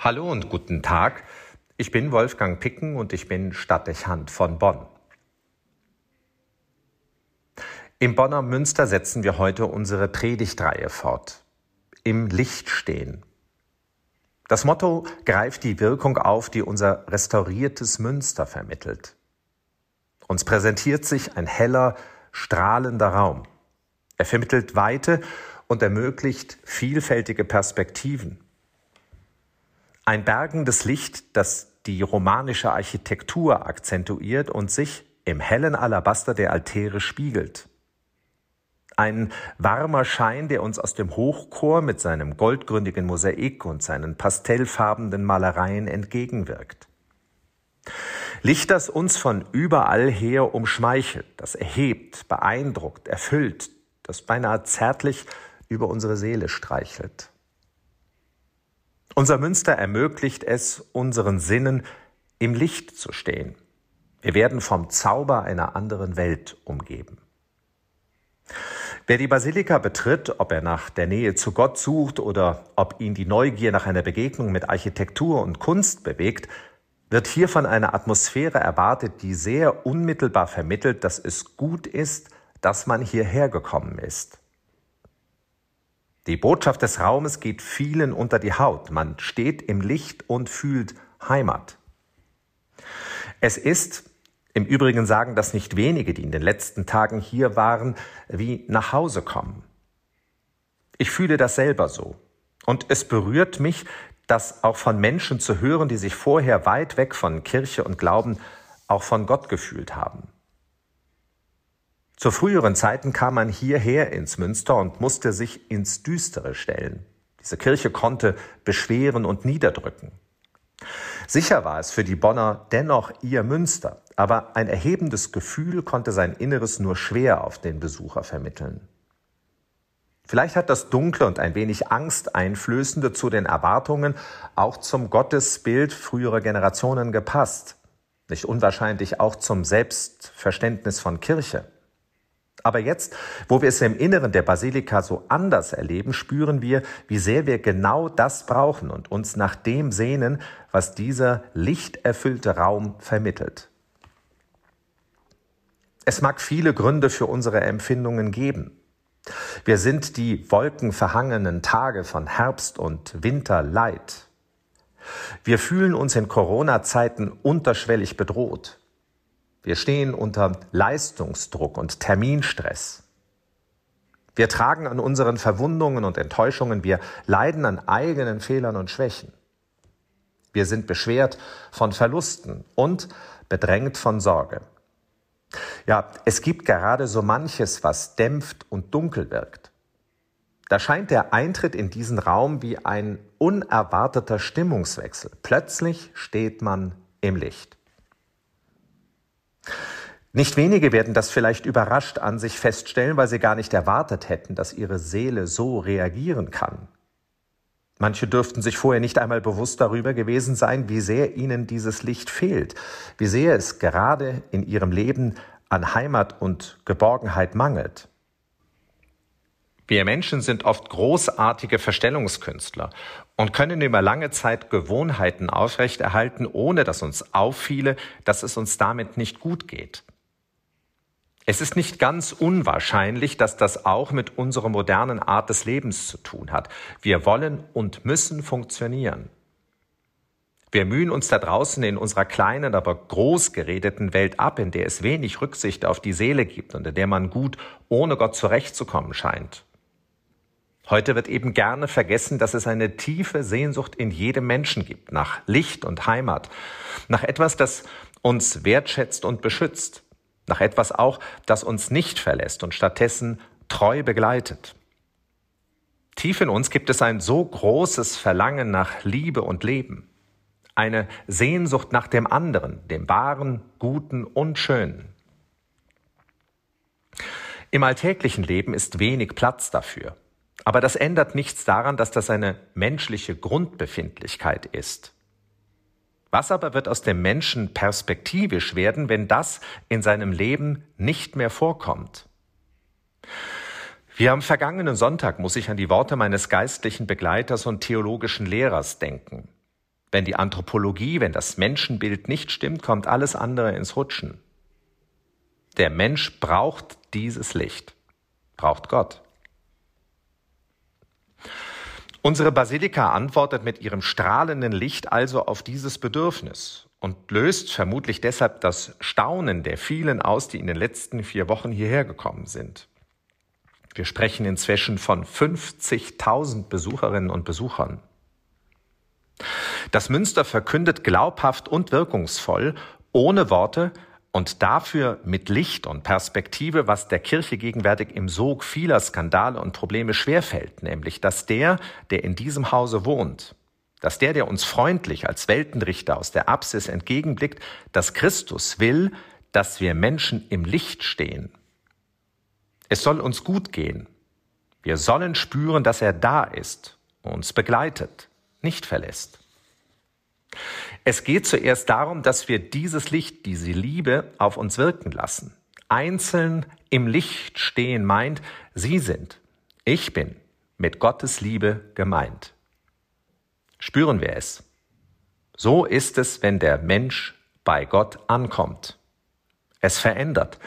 Hallo und guten Tag. Ich bin Wolfgang Picken und ich bin Stadtdechant von Bonn. Im Bonner Münster setzen wir heute unsere Predigtreihe fort. Im Licht stehen. Das Motto greift die Wirkung auf, die unser restauriertes Münster vermittelt. Uns präsentiert sich ein heller, strahlender Raum. Er vermittelt Weite und ermöglicht vielfältige Perspektiven. Ein bergendes Licht, das die romanische Architektur akzentuiert und sich im hellen Alabaster der Altäre spiegelt. Ein warmer Schein, der uns aus dem Hochchor mit seinem goldgründigen Mosaik und seinen pastellfarbenen Malereien entgegenwirkt. Licht, das uns von überall her umschmeichelt, das erhebt, beeindruckt, erfüllt, das beinahe zärtlich über unsere Seele streichelt. Unser Münster ermöglicht es, unseren Sinnen im Licht zu stehen. Wir werden vom Zauber einer anderen Welt umgeben. Wer die Basilika betritt, ob er nach der Nähe zu Gott sucht oder ob ihn die Neugier nach einer Begegnung mit Architektur und Kunst bewegt, wird hier von einer Atmosphäre erwartet, die sehr unmittelbar vermittelt, dass es gut ist, dass man hierher gekommen ist. Die Botschaft des Raumes geht vielen unter die Haut. Man steht im Licht und fühlt Heimat. Es ist, im Übrigen sagen das nicht wenige, die in den letzten Tagen hier waren, wie nach Hause kommen. Ich fühle das selber so. Und es berührt mich, das auch von Menschen zu hören, die sich vorher weit weg von Kirche und Glauben auch von Gott gefühlt haben. Zu früheren Zeiten kam man hierher ins Münster und musste sich ins Düstere stellen. Diese Kirche konnte beschweren und niederdrücken. Sicher war es für die Bonner dennoch ihr Münster, aber ein erhebendes Gefühl konnte sein Inneres nur schwer auf den Besucher vermitteln. Vielleicht hat das Dunkle und ein wenig Angsteinflößende zu den Erwartungen auch zum Gottesbild früherer Generationen gepasst. Nicht unwahrscheinlich auch zum Selbstverständnis von Kirche. Aber jetzt, wo wir es im Inneren der Basilika so anders erleben, spüren wir, wie sehr wir genau das brauchen und uns nach dem sehnen, was dieser lichterfüllte Raum vermittelt. Es mag viele Gründe für unsere Empfindungen geben. Wir sind die wolkenverhangenen Tage von Herbst und Winter leid. Wir fühlen uns in Corona-Zeiten unterschwellig bedroht. Wir stehen unter Leistungsdruck und Terminstress. Wir tragen an unseren Verwundungen und Enttäuschungen, wir leiden an eigenen Fehlern und Schwächen. Wir sind beschwert von Verlusten und bedrängt von Sorge. Ja, es gibt gerade so manches, was dämpft und dunkel wirkt. Da scheint der Eintritt in diesen Raum wie ein unerwarteter Stimmungswechsel. Plötzlich steht man im Licht. Nicht wenige werden das vielleicht überrascht an sich feststellen, weil sie gar nicht erwartet hätten, dass ihre Seele so reagieren kann. Manche dürften sich vorher nicht einmal bewusst darüber gewesen sein, wie sehr ihnen dieses Licht fehlt, wie sehr es gerade in ihrem Leben an Heimat und Geborgenheit mangelt. Wir Menschen sind oft großartige Verstellungskünstler und können über lange Zeit Gewohnheiten aufrechterhalten, ohne dass uns auffiele, dass es uns damit nicht gut geht. Es ist nicht ganz unwahrscheinlich, dass das auch mit unserer modernen Art des Lebens zu tun hat. Wir wollen und müssen funktionieren. Wir mühen uns da draußen in unserer kleinen, aber groß geredeten Welt ab, in der es wenig Rücksicht auf die Seele gibt und in der man gut ohne Gott zurechtzukommen scheint. Heute wird eben gerne vergessen, dass es eine tiefe Sehnsucht in jedem Menschen gibt, nach Licht und Heimat, nach etwas, das uns wertschätzt und beschützt nach etwas auch, das uns nicht verlässt und stattdessen treu begleitet. Tief in uns gibt es ein so großes Verlangen nach Liebe und Leben, eine Sehnsucht nach dem anderen, dem wahren, guten und schönen. Im alltäglichen Leben ist wenig Platz dafür. Aber das ändert nichts daran, dass das eine menschliche Grundbefindlichkeit ist. Was aber wird aus dem Menschen perspektivisch werden, wenn das in seinem Leben nicht mehr vorkommt? Wie am vergangenen Sonntag muss ich an die Worte meines geistlichen Begleiters und theologischen Lehrers denken. Wenn die Anthropologie, wenn das Menschenbild nicht stimmt, kommt alles andere ins Rutschen. Der Mensch braucht dieses Licht, braucht Gott. Unsere Basilika antwortet mit ihrem strahlenden Licht also auf dieses Bedürfnis und löst vermutlich deshalb das Staunen der vielen aus, die in den letzten vier Wochen hierher gekommen sind. Wir sprechen inzwischen von 50.000 Besucherinnen und Besuchern. Das Münster verkündet glaubhaft und wirkungsvoll, ohne Worte und dafür mit Licht und Perspektive, was der Kirche gegenwärtig im Sog vieler Skandale und Probleme schwerfällt, nämlich dass der, der in diesem Hause wohnt, dass der, der uns freundlich als Weltenrichter aus der Apsis entgegenblickt, dass Christus will, dass wir Menschen im Licht stehen. Es soll uns gut gehen. Wir sollen spüren, dass er da ist, uns begleitet, nicht verlässt. Es geht zuerst darum, dass wir dieses Licht, diese Liebe auf uns wirken lassen. Einzeln im Licht stehen meint, Sie sind, ich bin mit Gottes Liebe gemeint. Spüren wir es. So ist es, wenn der Mensch bei Gott ankommt. Es verändert,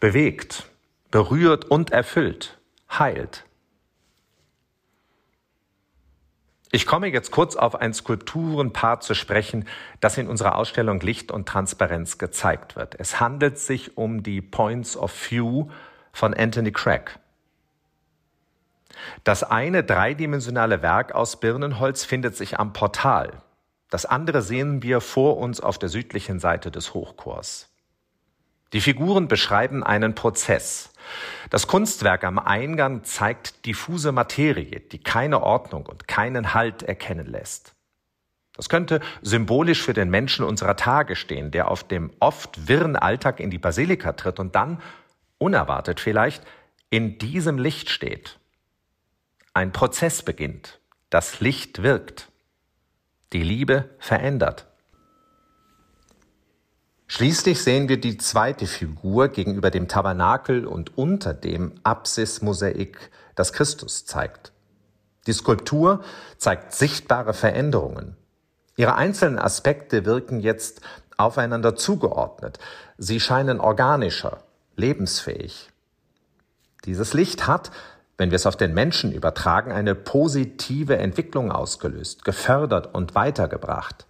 bewegt, berührt und erfüllt, heilt. Ich komme jetzt kurz auf ein Skulpturenpaar zu sprechen, das in unserer Ausstellung Licht und Transparenz gezeigt wird. Es handelt sich um die Points of View von Anthony Craig. Das eine dreidimensionale Werk aus Birnenholz findet sich am Portal. Das andere sehen wir vor uns auf der südlichen Seite des Hochchors. Die Figuren beschreiben einen Prozess. Das Kunstwerk am Eingang zeigt diffuse Materie, die keine Ordnung und keinen Halt erkennen lässt. Das könnte symbolisch für den Menschen unserer Tage stehen, der auf dem oft wirren Alltag in die Basilika tritt und dann, unerwartet vielleicht, in diesem Licht steht. Ein Prozess beginnt. Das Licht wirkt. Die Liebe verändert. Schließlich sehen wir die zweite Figur gegenüber dem Tabernakel und unter dem Apsismosaik, das Christus zeigt. Die Skulptur zeigt sichtbare Veränderungen. Ihre einzelnen Aspekte wirken jetzt aufeinander zugeordnet. Sie scheinen organischer, lebensfähig. Dieses Licht hat, wenn wir es auf den Menschen übertragen, eine positive Entwicklung ausgelöst, gefördert und weitergebracht.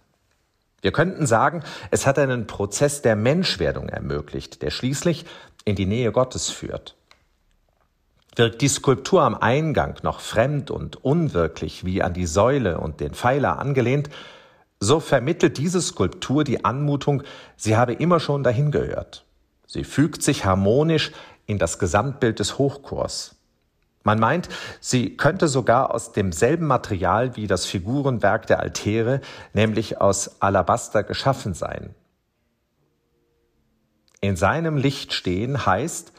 Wir könnten sagen, es hat einen Prozess der Menschwerdung ermöglicht, der schließlich in die Nähe Gottes führt. Wirkt die Skulptur am Eingang noch fremd und unwirklich wie an die Säule und den Pfeiler angelehnt, so vermittelt diese Skulptur die Anmutung, sie habe immer schon dahin gehört. Sie fügt sich harmonisch in das Gesamtbild des Hochchors. Man meint, sie könnte sogar aus demselben Material wie das Figurenwerk der Altäre, nämlich aus Alabaster, geschaffen sein. In seinem Licht stehen heißt,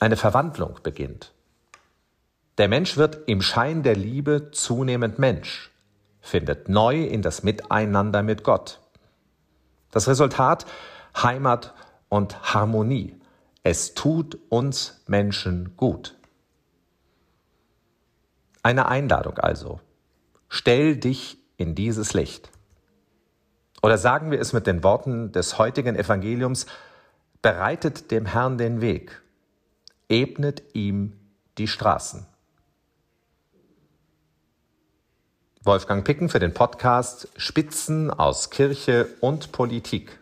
eine Verwandlung beginnt. Der Mensch wird im Schein der Liebe zunehmend Mensch, findet neu in das Miteinander mit Gott. Das Resultat Heimat und Harmonie. Es tut uns Menschen gut. Eine Einladung also. Stell dich in dieses Licht. Oder sagen wir es mit den Worten des heutigen Evangeliums, bereitet dem Herrn den Weg, ebnet ihm die Straßen. Wolfgang Picken für den Podcast Spitzen aus Kirche und Politik.